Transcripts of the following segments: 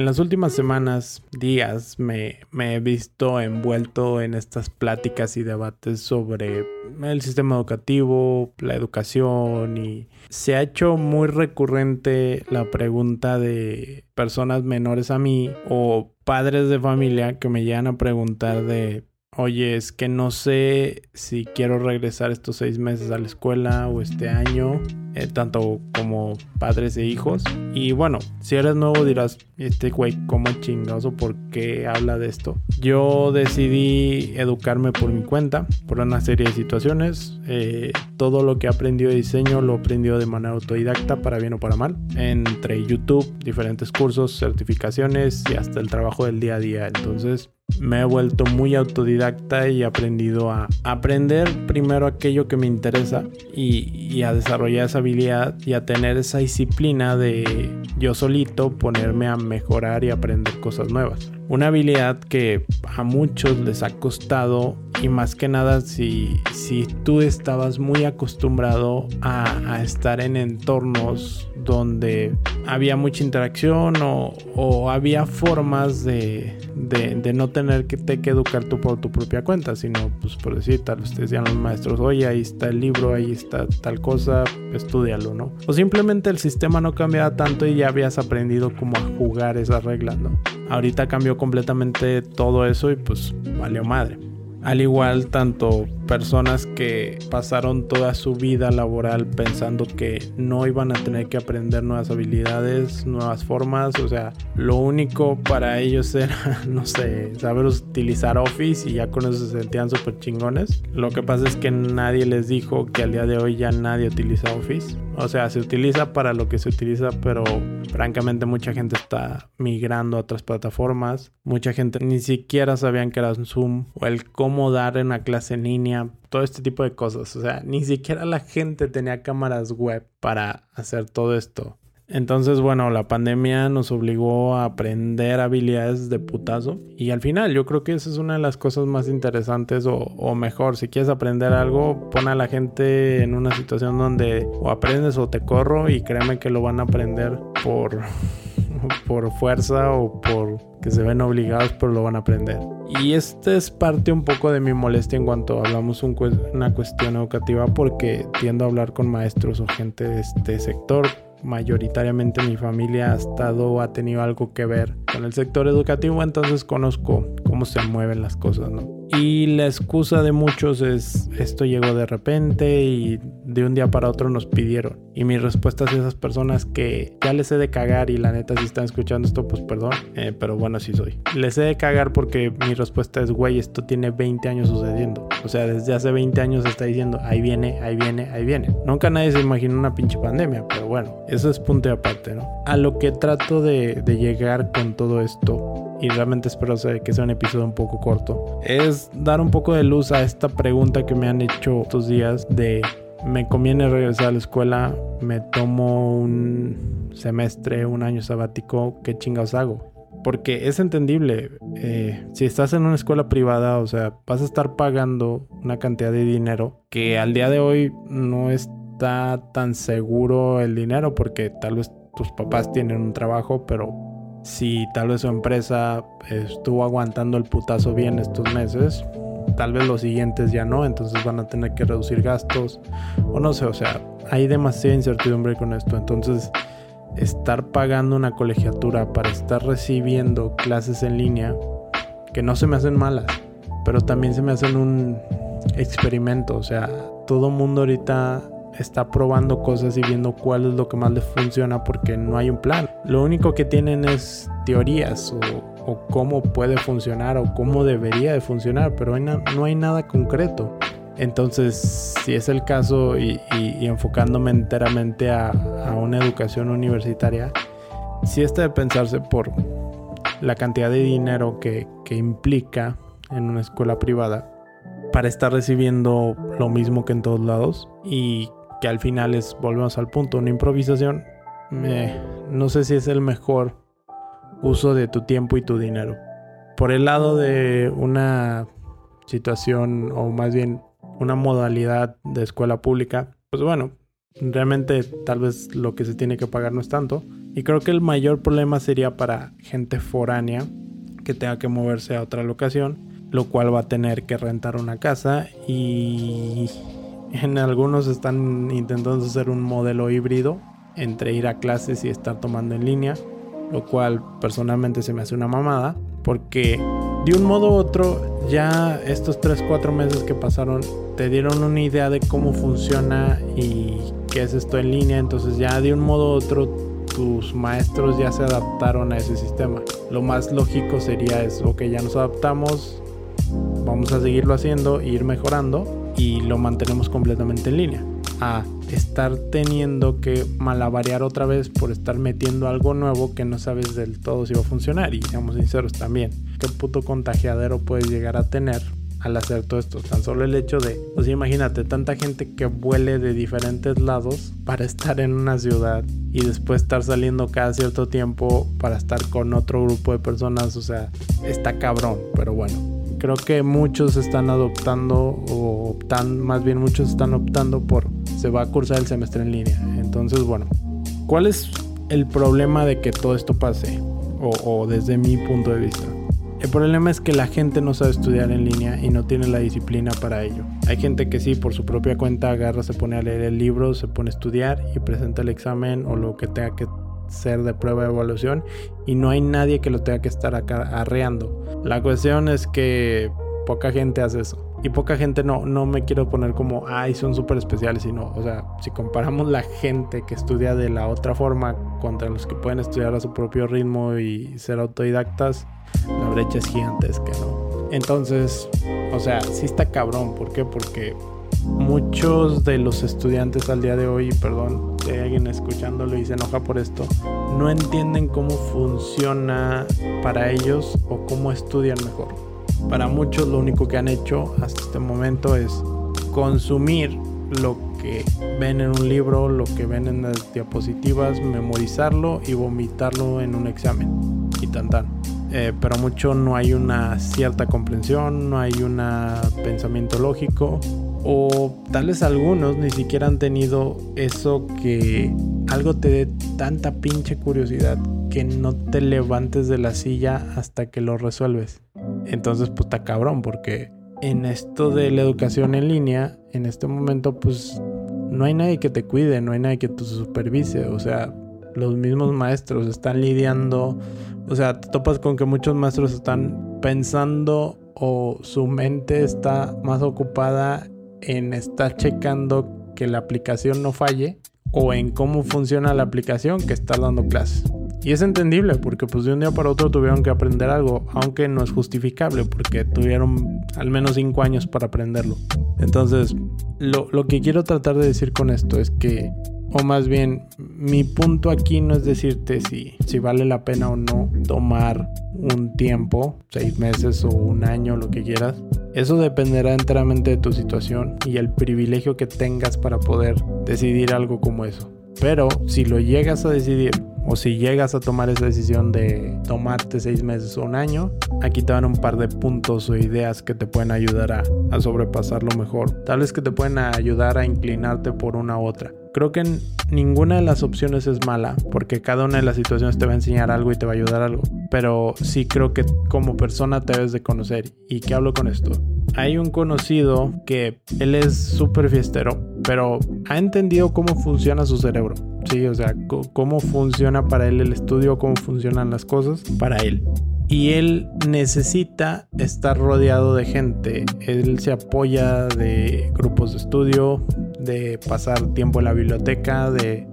En las últimas semanas, días, me, he visto envuelto en estas pláticas y debates sobre el sistema educativo, la educación y se ha hecho muy recurrente la pregunta de personas menores a mí o padres de familia que me llegan a preguntar de Oye, es que no sé si quiero regresar estos seis meses a la escuela o este año, eh, tanto como padres e hijos. Y bueno, si eres nuevo dirás, este güey, ¿cómo chingoso? ¿Por qué habla de esto? Yo decidí educarme por mi cuenta, por una serie de situaciones. Eh, todo lo que he aprendido de diseño lo aprendido de manera autodidacta, para bien o para mal. Entre YouTube, diferentes cursos, certificaciones y hasta el trabajo del día a día. Entonces, me he vuelto muy autodidacta y he aprendido a aprender primero aquello que me interesa y, a desarrollar esa habilidad y a tener esa disciplina de yo solito ponerme a mejorar y aprender cosas nuevas. Una habilidad que a muchos les ha costado y más que nada si, si tú estabas muy acostumbrado a, estar en entornos donde había mucha interacción o, había formas de, de, no tener que, te que educar tú por tu propia cuenta, sino pues por decir, tal vez decían los maestros, oye, ahí está el libro, ahí está tal cosa, estudialo, ¿no? O simplemente el sistema no cambiaba tanto y ya habías aprendido cómo jugar esas reglas, ¿no? Ahorita cambió completamente todo eso y pues valió madre. Al igual, tanto personas que pasaron toda su vida laboral pensando que no iban a tener que aprender nuevas habilidades, nuevas formas, o sea, lo único para ellos era, no sé, saber utilizar Office y ya con eso se sentían súper chingones. Lo que pasa es que nadie les dijo que al día de hoy ya nadie utiliza Office. O sea, se utiliza para lo que se utiliza, pero francamente mucha gente está migrando a otras plataformas. Mucha gente ni siquiera sabían que era Zoom o el cómo dar una clase en línea, todo este tipo de cosas. O sea, ni siquiera la gente tenía cámaras web para hacer todo esto. Entonces, bueno, la pandemia nos obligó a aprender habilidades de putazo. Y al final, yo creo que esa es una de las cosas más interesantes o, mejor. Si quieres aprender algo, pon a la gente en una situación donde o aprendes o te corro y créeme que lo van a aprender por, por fuerza o por que se ven obligados, pero lo van a aprender. Y esta es parte un poco de mi molestia en cuanto hablamos un, una cuestión educativa porque tiendo a hablar con maestros o gente de este sector mayoritariamente mi familia ha estado, ha tenido algo que ver con el sector educativo, entonces conozco cómo se mueven las cosas, ¿no? Y la excusa de muchos es esto llegó de repente y de un día para otro nos pidieron. Y mi respuesta a esas personas que ya les he de cagar y la neta si están escuchando esto pues perdón, eh, pero bueno sí soy. Les he de cagar porque mi respuesta es güey esto tiene 20 años sucediendo. O sea desde hace 20 años está diciendo ahí viene, ahí viene, ahí viene. Nunca nadie se imaginó una pinche pandemia, pero bueno, eso es punto aparte, ¿no? A lo que trato de, de llegar con todo esto y realmente espero que sea un episodio un poco corto, es dar un poco de luz a esta pregunta que me han hecho estos días de me conviene regresar a la escuela, me tomo un semestre, un año sabático, ¿qué chingados hago? Porque es entendible, eh, si estás en una escuela privada, o sea, vas a estar pagando una cantidad de dinero que al día de hoy no está tan seguro el dinero porque tal vez tus papás tienen un trabajo, pero si tal vez su empresa estuvo aguantando el putazo bien estos meses, tal vez los siguientes ya no, entonces van a tener que reducir gastos o no sé, o sea, hay demasiada incertidumbre con esto, entonces estar pagando una colegiatura para estar recibiendo clases en línea que no se me hacen malas, pero también se me hacen un experimento, o sea, todo mundo ahorita está probando cosas y viendo cuál es lo que más le funciona porque no hay un plan. Lo único que tienen es teorías o, cómo puede funcionar o cómo debería de funcionar, pero no hay nada concreto. Entonces, si es el caso y, enfocándome enteramente a, una educación universitaria, si está de pensarse por la cantidad de dinero que, que implica en una escuela privada para estar recibiendo lo mismo que en todos lados y que al final es, volvemos al punto, una improvisación, no sé si es el mejor uso de tu tiempo y tu dinero. Por el lado de una situación o más bien una modalidad de escuela pública, pues bueno, Realmente tal vez lo que se tiene que pagar no es tanto. Y creo que el mayor problema sería para gente foránea que tenga que moverse a otra locación, lo cual va a tener que rentar una casa y en algunos están intentando hacer un modelo híbrido entre ir a clases y estar tomando en línea, lo cual personalmente se me hace una mamada, porque de un modo u otro ya estos 3-4 meses que pasaron te dieron una idea de cómo funciona y qué es esto en línea, entonces ya de un modo u otro tus maestros ya se adaptaron a ese sistema. Lo más lógico sería eso, que ya nos adaptamos, vamos a seguirlo haciendo ir mejorando y lo mantenemos completamente en línea a estar teniendo que malabarear otra vez por estar metiendo algo nuevo que no sabes del todo si va a funcionar. Y seamos sinceros también, qué puto contagiadero puedes llegar a tener al hacer todo esto. Tan solo el hecho de, pues imagínate, tanta gente que vuele de diferentes lados para estar en una ciudad y después estar saliendo cada cierto tiempo para estar con otro grupo de personas. O sea, está cabrón, pero bueno creo que muchos están adoptando o optan, más bien muchos están optando por se va a cursar el semestre en línea. Entonces, bueno, ¿cuál es el problema de que todo esto pase? O, o desde mi punto de vista. El problema es que la gente no sabe estudiar en línea y no tiene la disciplina para ello. Hay gente que sí, por su propia cuenta, agarra, se pone a leer el libro, se pone a estudiar y presenta el examen o lo que tenga que ser de prueba de evaluación y no hay nadie que lo tenga que estar arreando. La cuestión es que poca gente hace eso. Y poca gente no, no me quiero poner como, ay, son súper especiales, sino, o sea, si comparamos la gente que estudia de la otra forma contra los que pueden estudiar a su propio ritmo y ser autodidactas, la brecha es gigantesca, ¿no? Entonces, o sea, sí está cabrón. ¿Por qué? Porque muchos de los estudiantes al día de hoy, perdón, hay alguien escuchándolo y se enoja por esto, no entienden cómo funciona para ellos o cómo estudian mejor. Para muchos lo único que han hecho hasta este momento es consumir lo que ven en un libro, lo que ven en las diapositivas, memorizarlo y vomitarlo en un examen. Y tan tan. Eh, pero mucho no hay una cierta comprensión, no hay un pensamiento lógico o tal vez algunos ni siquiera han tenido eso que algo te dé tanta pinche curiosidad que no te levantes de la silla hasta que lo resuelves. Entonces, pues cabrón, porque en esto de la educación en línea, en este momento, pues no hay nadie que te cuide, no hay nadie que te supervise. O sea, los mismos maestros están lidiando. O sea, te topas con que muchos maestros están pensando o su mente está más ocupada en estar checando que la aplicación no falle o en cómo funciona la aplicación que está dando clases. Y es entendible porque pues de un día para otro tuvieron que aprender algo, aunque no es justificable porque tuvieron al menos 5 años para aprenderlo. Entonces, lo, lo que quiero tratar de decir con esto es que o más bien, mi punto aquí no es decirte si, si vale la pena o no tomar un tiempo, seis meses o un año, lo que quieras. Eso dependerá enteramente de tu situación y el privilegio que tengas para poder decidir algo como eso. Pero si lo llegas a decidir o si llegas a tomar esa decisión de tomarte seis meses o un año, aquí te van un par de puntos o ideas que te pueden ayudar a, a sobrepasarlo mejor. Tal vez que te pueden ayudar a inclinarte por una u otra. Creo que ninguna de las opciones es mala, porque cada una de las situaciones te va a enseñar algo y te va a ayudar algo. Pero sí creo que como persona te debes de conocer. ¿Y qué hablo con esto? Hay un conocido que él es súper fiestero, pero ha entendido cómo funciona su cerebro. Sí, o sea, cómo funciona para él el estudio, cómo funcionan las cosas para él y él necesita estar rodeado de gente. Él se apoya de grupos de estudio, de pasar tiempo en la biblioteca, de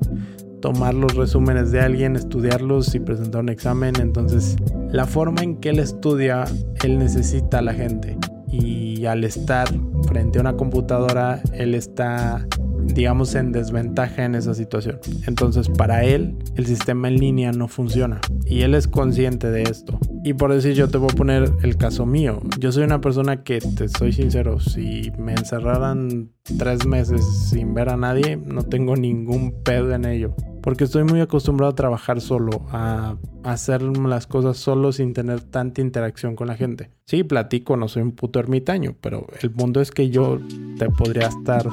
tomar los resúmenes de alguien, estudiarlos y presentar un examen. Entonces, la forma en que él estudia, él necesita a la gente. Y al estar frente a una computadora, él está digamos, en desventaja en esa situación. Entonces, para él, el sistema en línea no funciona. Y él es consciente de esto. Y por decir, yo te voy a poner el caso mío. Yo soy una persona que, te soy sincero, si me encerraran tres meses sin ver a nadie, no tengo ningún pedo en ello. Porque estoy muy acostumbrado a trabajar solo, a hacer las cosas solo sin tener tanta interacción con la gente. Sí, platico, no soy un puto ermitaño, pero el punto es que yo te podría estar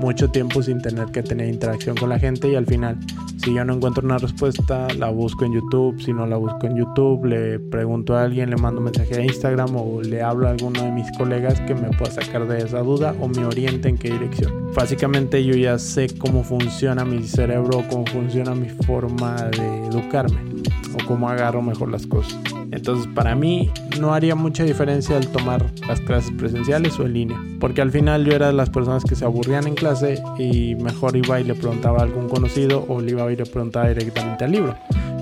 mucho tiempo sin tener que tener interacción con la gente y al final, si yo no encuentro una respuesta, la busco en YouTube, si no la busco en YouTube, le pregunto a alguien, le mando un mensaje a Instagram o le hablo a alguno de mis colegas que me pueda sacar de esa duda o me oriente en qué dirección. Básicamente yo ya sé cómo funciona mi cerebro, cómo funciona mi forma de educarme o cómo agarro mejor las cosas. Entonces para mí no haría mucha diferencia el tomar las clases presenciales o en línea, porque al final yo era de las personas que se aburrían en clase y mejor iba y le preguntaba a algún conocido o le iba a ir a preguntar directamente al libro.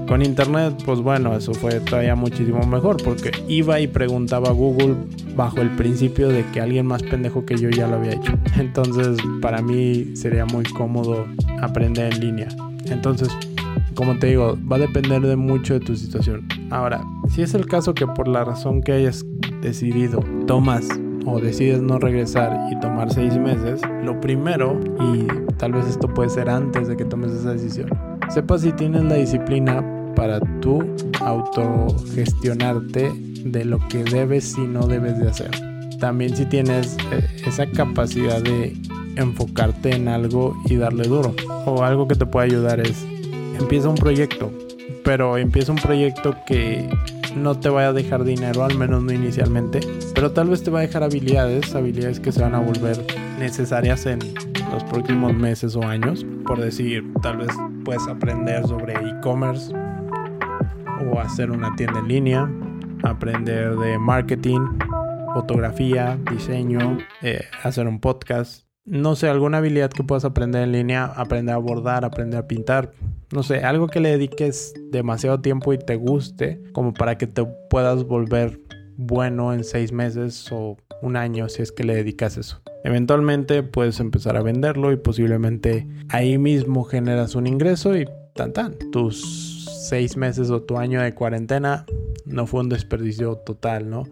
Con internet, pues bueno, eso fue todavía muchísimo mejor porque iba y preguntaba a Google bajo el principio de que alguien más pendejo que yo ya lo había hecho. Entonces, para mí sería muy cómodo aprender en línea. Entonces, como te digo, va a depender de mucho de tu situación. Ahora, si es el caso que por la razón que hayas decidido tomas o decides no regresar y tomar seis meses, lo primero, y tal vez esto puede ser antes de que tomes esa decisión, sepa si tienes la disciplina para tú autogestionarte de lo que debes y no debes de hacer. También si tienes eh, esa capacidad de enfocarte en algo y darle duro. O algo que te puede ayudar es empieza un proyecto, pero empieza un proyecto que no te vaya a dejar dinero, al menos no inicialmente, pero tal vez te va a dejar habilidades, habilidades que se van a volver necesarias en los próximos meses o años. Por decir, tal vez puedes aprender sobre e-commerce o hacer una tienda en línea, aprender de marketing, fotografía, diseño, eh, hacer un podcast. No sé, alguna habilidad que puedas aprender en línea, aprender a bordar, aprender a pintar, no sé, algo que le dediques demasiado tiempo y te guste, como para que te puedas volver bueno en seis meses o un año si es que le dedicas eso. Eventualmente puedes empezar a venderlo y posiblemente ahí mismo generas un ingreso y tan tan. Tus seis meses o tu año de cuarentena no fue un desperdicio total, ¿no?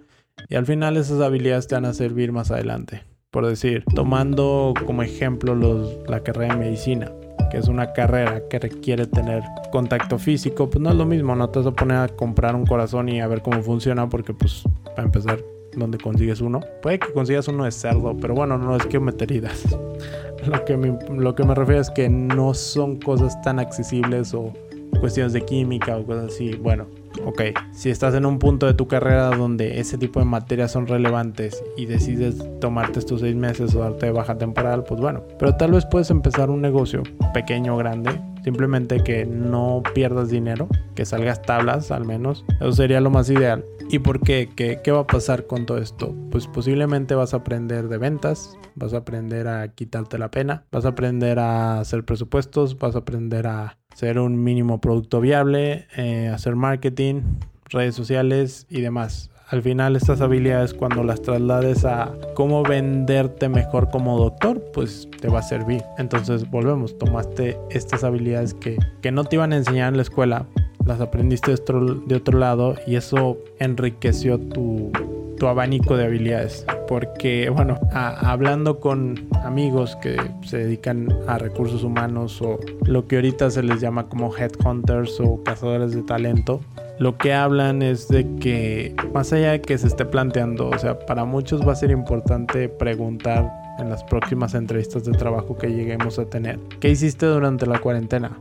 Y al final esas habilidades te van a servir más adelante. Por decir, tomando como ejemplo los, la carrera de medicina que es una carrera que requiere tener contacto físico, pues no es lo mismo, no te vas a poner a comprar un corazón y a ver cómo funciona, porque pues para empezar, ¿dónde consigues uno? Puede que consigas uno de cerdo, pero bueno, no es que meter Lo que, me, lo que me refiero es que no son cosas tan accesibles o cuestiones de química o cosas así. Bueno, ok, si estás en un punto de tu carrera donde ese tipo de materias son relevantes y decides tomarte estos seis meses o darte de baja temporal, pues bueno, pero tal vez puedes empezar un negocio pequeño o grande, simplemente que no pierdas dinero, que salgas tablas al menos, eso sería lo más ideal. ¿Y por qué? ¿Qué, qué va a pasar con todo esto? Pues posiblemente vas a aprender de ventas, vas a aprender a quitarte la pena, vas a aprender a hacer presupuestos, vas a aprender a ser un mínimo producto viable, eh, hacer marketing, redes sociales y demás. Al final estas habilidades cuando las traslades a cómo venderte mejor como doctor, pues te va a servir. Entonces volvemos, tomaste estas habilidades que, que no te iban a enseñar en la escuela, las aprendiste de otro, lado y eso enriqueció tu, tu abanico de habilidades. Porque, bueno, hablando con amigos que se dedican a recursos humanos o lo que ahorita se les llama como headhunters o cazadores de talento, lo que hablan es de que más allá de que se esté planteando, o sea, para muchos va a ser importante preguntar en las próximas entrevistas de trabajo que lleguemos a tener, ¿qué hiciste durante la cuarentena?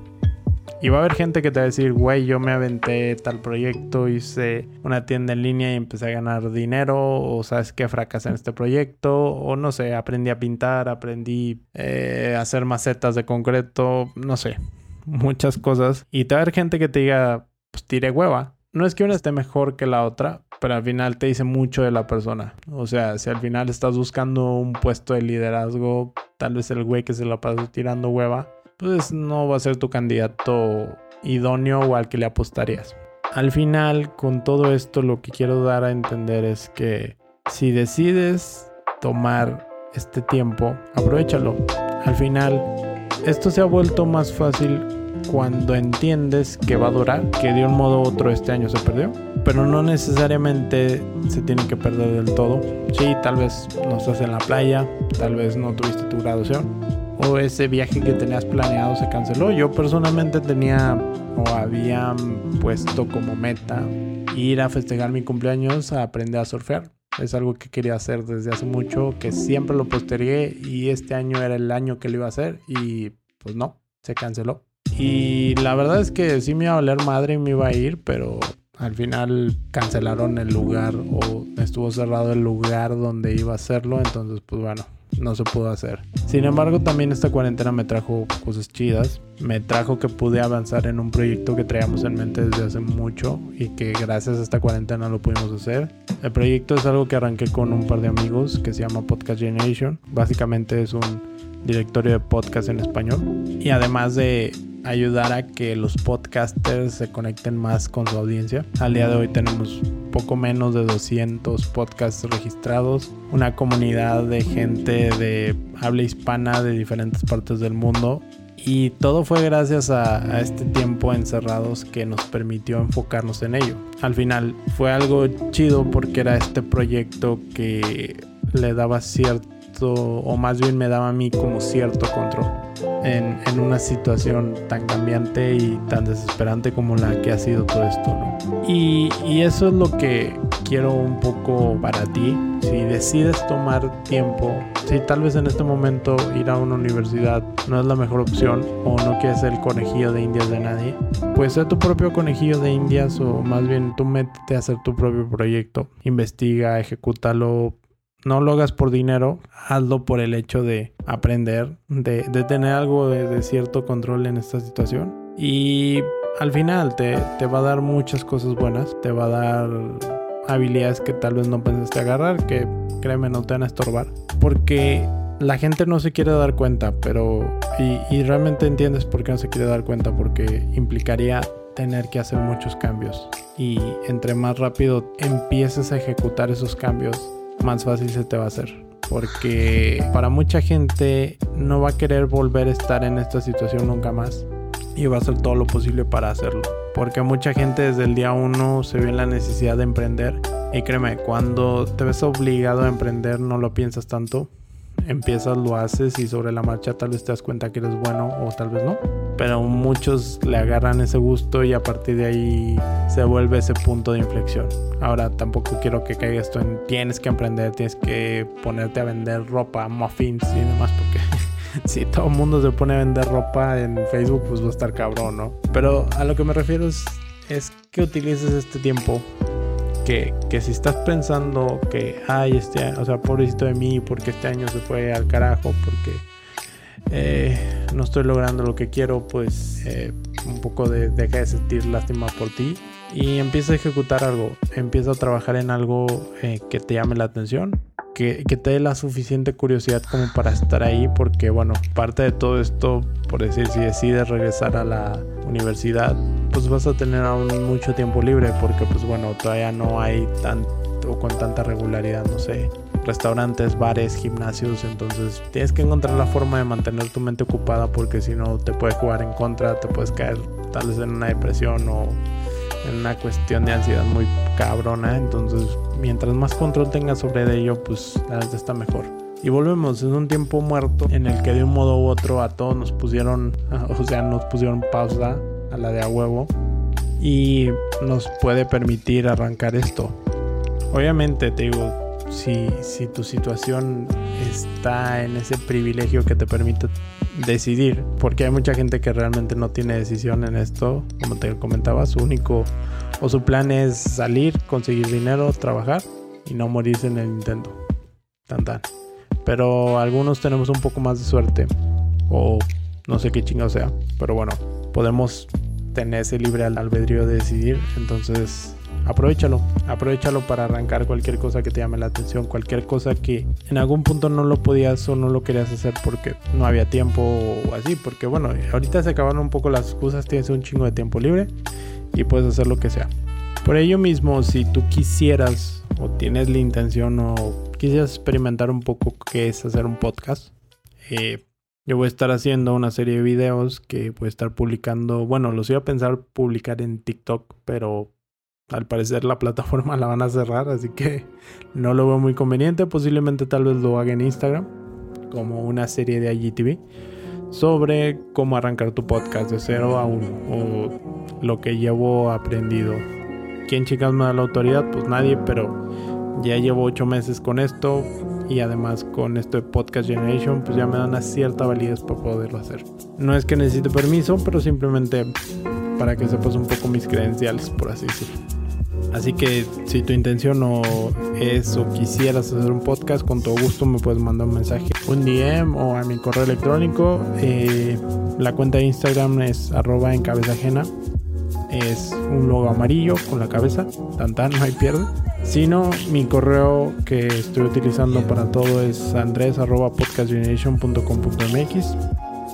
Y va a haber gente que te va a decir, güey, yo me aventé tal proyecto, hice una tienda en línea y empecé a ganar dinero, o sabes que fracasé en este proyecto, o no sé, aprendí a pintar, aprendí eh, a hacer macetas de concreto, no sé, muchas cosas. Y te va a haber gente que te diga, pues tire hueva. No es que una esté mejor que la otra, pero al final te dice mucho de la persona. O sea, si al final estás buscando un puesto de liderazgo, tal vez el güey que se la pasa tirando hueva pues no va a ser tu candidato idóneo o al que le apostarías. Al final, con todo esto, lo que quiero dar a entender es que si decides tomar este tiempo, aprovechalo. Al final, esto se ha vuelto más fácil cuando entiendes que va a durar, que de un modo u otro este año se perdió pero no necesariamente se tiene que perder del todo. Sí, tal vez no estás en la playa, tal vez no tuviste tu graduación o ese viaje que tenías planeado se canceló. Yo personalmente tenía o había puesto como meta ir a festejar mi cumpleaños a aprender a surfear. Es algo que quería hacer desde hace mucho, que siempre lo postergué y este año era el año que lo iba a hacer y pues no, se canceló. Y la verdad es que sí me iba a valer madre y me iba a ir, pero al final cancelaron el lugar o estuvo cerrado el lugar donde iba a hacerlo, entonces pues bueno, no se pudo hacer. Sin embargo, también esta cuarentena me trajo cosas chidas. Me trajo que pude avanzar en un proyecto que traíamos en mente desde hace mucho y que gracias a esta cuarentena lo pudimos hacer. El proyecto es algo que arranqué con un par de amigos que se llama Podcast Generation. Básicamente es un directorio de podcast en español. Y además de ayudar a que los podcasters se conecten más con su audiencia. Al día de hoy tenemos poco menos de 200 podcasts registrados, una comunidad de gente de habla hispana de diferentes partes del mundo y todo fue gracias a, a, este tiempo encerrados que nos permitió enfocarnos en ello. Al final fue algo chido porque era este proyecto que le daba cierto, o más bien me daba a mí como cierto control en, en, una situación tan cambiante y tan desesperante como la que ha sido todo esto, ¿no? Y, y eso es lo que quiero un poco para ti. Si decides tomar tiempo, si tal vez en este momento ir a una universidad no es la mejor opción o no quieres ser el conejillo de indias de nadie, pues sé tu propio conejillo de indias o más bien tú métete a hacer tu propio proyecto. Investiga, ejecútalo, no lo hagas por dinero, hazlo por el hecho de aprender, de, tener algo de, de, cierto control en esta situación. Y al final te, te, va a dar muchas cosas buenas, te va a dar habilidades que tal vez no pensaste agarrar, que créeme no te van a estorbar. Porque la gente no se quiere dar cuenta, pero... Y, y realmente entiendes por qué no se quiere dar cuenta, porque implicaría tener que hacer muchos cambios. Y entre más rápido empieces a ejecutar esos cambios, más fácil se te va a hacer. Porque para mucha gente no va a querer volver a estar en esta situación nunca más. Y va a hacer todo lo posible para hacerlo. Porque mucha gente desde el día uno se ve en la necesidad de emprender. Y créeme, cuando te ves obligado a emprender no lo piensas tanto. Empiezas, lo haces y sobre la marcha tal vez te das cuenta que eres bueno o tal vez no. Pero muchos le agarran ese gusto y a partir de ahí se vuelve ese punto de inflexión. Ahora tampoco quiero que caiga esto en tienes que emprender, tienes que ponerte a vender ropa, muffins y demás porque si todo el mundo se pone a vender ropa en Facebook pues va a estar cabrón, ¿no? Pero a lo que me refiero es, es que utilices este tiempo que, que, si estás pensando que, ay, este, o sea, pobrecito de mí, porque este año se fue al carajo, porque eh, no estoy logrando lo que quiero, pues eh, un poco de, deja de sentir lástima por ti y empieza a ejecutar algo, empieza a trabajar en algo eh, que te llame la atención. Que, que, te dé la suficiente curiosidad como para estar ahí porque bueno parte de todo esto por decir si decides regresar a la universidad pues vas a tener aún mucho tiempo libre porque pues bueno todavía no hay tanto con tanta regularidad no sé restaurantes bares gimnasios entonces tienes que encontrar la forma de mantener tu mente ocupada porque si no te puede jugar en contra te puedes caer tal vez en una depresión o en una cuestión de ansiedad muy cabrona. Entonces, mientras más control tengas sobre ello, pues la verdad está mejor. Y volvemos, es un tiempo muerto en el que de un modo u otro a todos nos pusieron, o sea, nos pusieron pausa a la de a huevo. Y nos puede permitir arrancar esto. Obviamente, te digo, si, si tu situación está en ese privilegio que te permite decidir, porque hay mucha gente que realmente no tiene decisión en esto, como te comentaba, su único o su plan es salir, conseguir dinero, trabajar y no morirse en el intento. Tan tan. Pero algunos tenemos un poco más de suerte o no sé qué chingado sea, pero bueno, podemos tener ese libre albedrío de decidir, entonces aprovechalo, aprovechalo para arrancar cualquier cosa que te llame la atención, cualquier cosa que en algún punto no lo podías o no lo querías hacer porque no había tiempo o así, porque bueno, ahorita se acabaron un poco las excusas, tienes un chingo de tiempo libre y puedes hacer lo que sea. Por ello mismo, si tú quisieras o tienes la intención o quisieras experimentar un poco qué es hacer un podcast, eh, yo voy a estar haciendo una serie de videos que voy a estar publicando, bueno, los iba a pensar publicar en TikTok, pero al parecer la plataforma la van a cerrar, así que no lo veo muy conveniente. Posiblemente tal vez lo haga en Instagram, como una serie de IGTV, sobre cómo arrancar tu podcast de 0 a 1 o lo que llevo aprendido. ¿Quién chicas me da la autoridad? Pues nadie, pero ya llevo 8 meses con esto y además con este Podcast Generation, pues ya me da una cierta validez para poderlo hacer. No es que necesite permiso, pero simplemente para que sepas un poco mis credenciales, por así decirlo. Así que si tu intención no es o quisieras hacer un podcast, con todo gusto me puedes mandar un mensaje, un DM o a mi correo electrónico. Eh, la cuenta de Instagram es arroba en cabeza ajena. Es un logo amarillo con la cabeza, tan tan, no hay pierde. Si no, mi correo que estoy utilizando para todo es andres arroba podcastgeneration.com.mx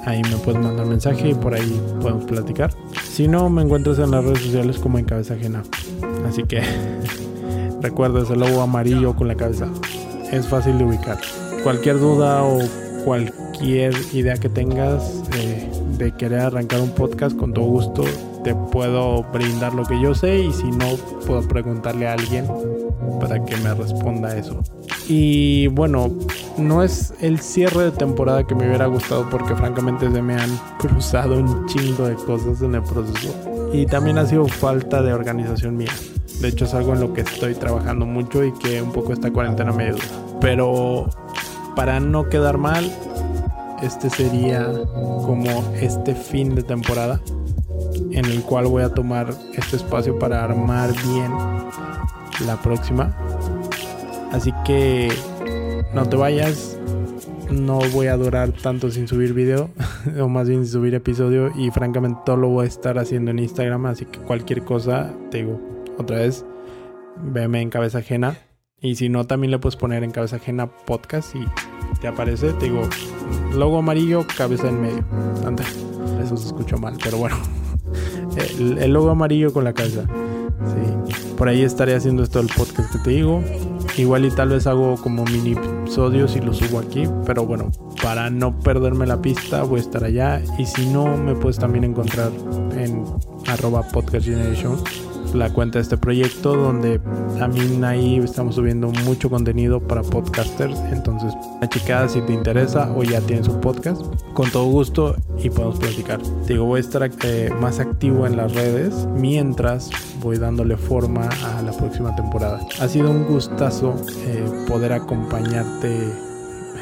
ahí me puedes mandar mensaje y por ahí podemos platicar. Si no, me encuentras en las redes sociales como en cabeza ajena. Así que recuerda ese logo amarillo con la cabeza. Es fácil de ubicar. Cualquier duda o cualquier idea que tengas eh, de querer arrancar un podcast, con todo gusto te puedo brindar lo que yo sé y si no, puedo preguntarle a alguien para que me responda eso. Y bueno, no es el cierre de temporada que me hubiera gustado porque francamente se me han cruzado un chingo de cosas en el proceso. Y también ha sido falta de organización mía. De hecho es algo en lo que estoy trabajando mucho y que un poco esta cuarentena me ayuda. Pero para no quedar mal, este sería como este fin de temporada en el cual voy a tomar este espacio para armar bien la próxima. Así que no te vayas. No voy a durar tanto sin subir video, o más bien sin subir episodio. Y francamente todo lo voy a estar haciendo en Instagram. Así que cualquier cosa, te digo, otra vez, veme en cabeza ajena. Y si no, también le puedes poner en cabeza ajena podcast y te aparece, te digo, logo amarillo, cabeza en medio. Eso se escuchó mal, pero bueno. El, el logo amarillo con la. Sí. Por ahí estaré haciendo esto del podcast que te digo. Igual y tal vez hago como mini episodios y los subo aquí. Pero bueno, para no perderme la pista voy a estar allá. Y si no, me puedes también encontrar en arroba podcast generation la cuenta de este proyecto donde también ahí estamos subiendo mucho contenido para podcasters. Entonces, la chica si te interesa o ya tienes un podcast, con todo gusto y podemos platicar. Te digo, voy a estar eh, más activo en las redes mientras voy dándole forma a la próxima temporada. Ha sido un gustazo eh, poder acompañarte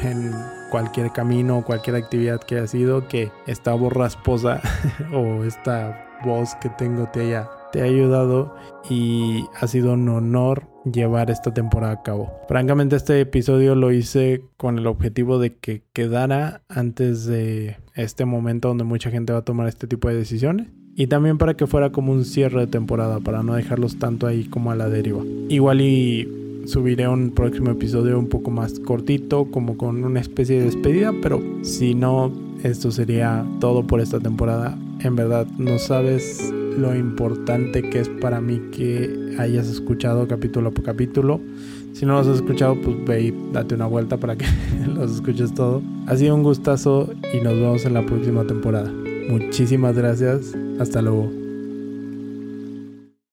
en cualquier camino, cualquier actividad que haya sido, que esta voz rasposa o esta voz que tengo te haya te ha ayudado y ha sido un honor llevar esta temporada a cabo. Francamente este episodio lo hice con el objetivo de que quedara antes de este momento donde mucha gente va a tomar este tipo de decisiones. Y también para que fuera como un cierre de temporada, para no dejarlos tanto ahí como a la deriva. Igual y subiré un próximo episodio un poco más cortito, como con una especie de despedida, pero si no, esto sería todo por esta temporada. En verdad, no sabes lo importante que es para mí que hayas escuchado capítulo por capítulo. Si no los has escuchado, pues ve y date una vuelta para que los escuches todo. Ha sido un gustazo y nos vemos en la próxima temporada. Muchísimas gracias. Hasta luego.